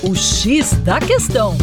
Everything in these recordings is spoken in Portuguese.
O X da Questão.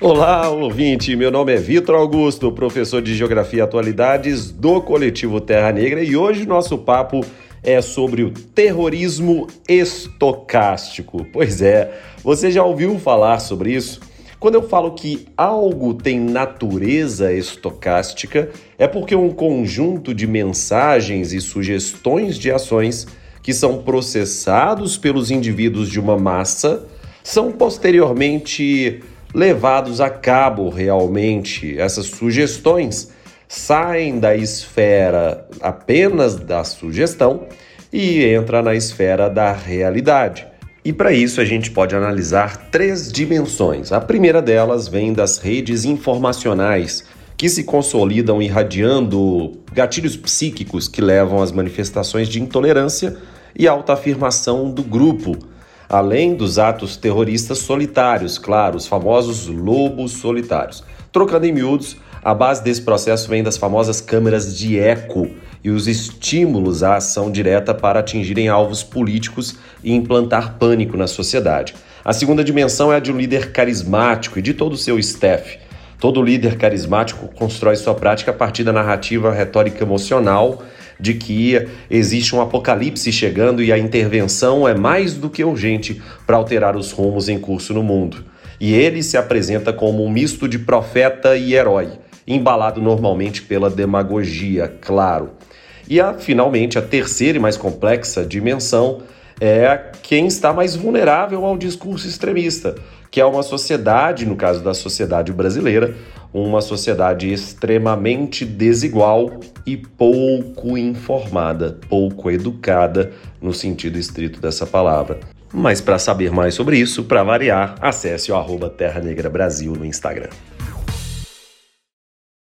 Olá, ouvinte. Meu nome é Vitor Augusto, professor de Geografia e Atualidades do Coletivo Terra Negra, e hoje nosso papo é sobre o terrorismo estocástico. Pois é, você já ouviu falar sobre isso? Quando eu falo que algo tem natureza estocástica, é porque um conjunto de mensagens e sugestões de ações que são processados pelos indivíduos de uma massa são posteriormente levados a cabo realmente. Essas sugestões saem da esfera apenas da sugestão e entra na esfera da realidade. E para isso a gente pode analisar três dimensões. A primeira delas vem das redes informacionais, que se consolidam irradiando gatilhos psíquicos que levam às manifestações de intolerância e autoafirmação do grupo além dos atos terroristas solitários, claro, os famosos lobos solitários. Trocando em miúdos, a base desse processo vem das famosas câmeras de eco e os estímulos à ação direta para atingirem alvos políticos e implantar pânico na sociedade. A segunda dimensão é a de um líder carismático e de todo o seu staff. Todo líder carismático constrói sua prática a partir da narrativa retórica emocional de que existe um apocalipse chegando e a intervenção é mais do que urgente para alterar os rumos em curso no mundo. E ele se apresenta como um misto de profeta e herói, embalado normalmente pela demagogia, claro. E a, finalmente, a terceira e mais complexa dimensão é quem está mais vulnerável ao discurso extremista, que é uma sociedade, no caso da sociedade brasileira, uma sociedade extremamente desigual e pouco informada, pouco educada no sentido estrito dessa palavra. Mas para saber mais sobre isso, para variar, acesse o arroba Terra Negra Brasil no Instagram.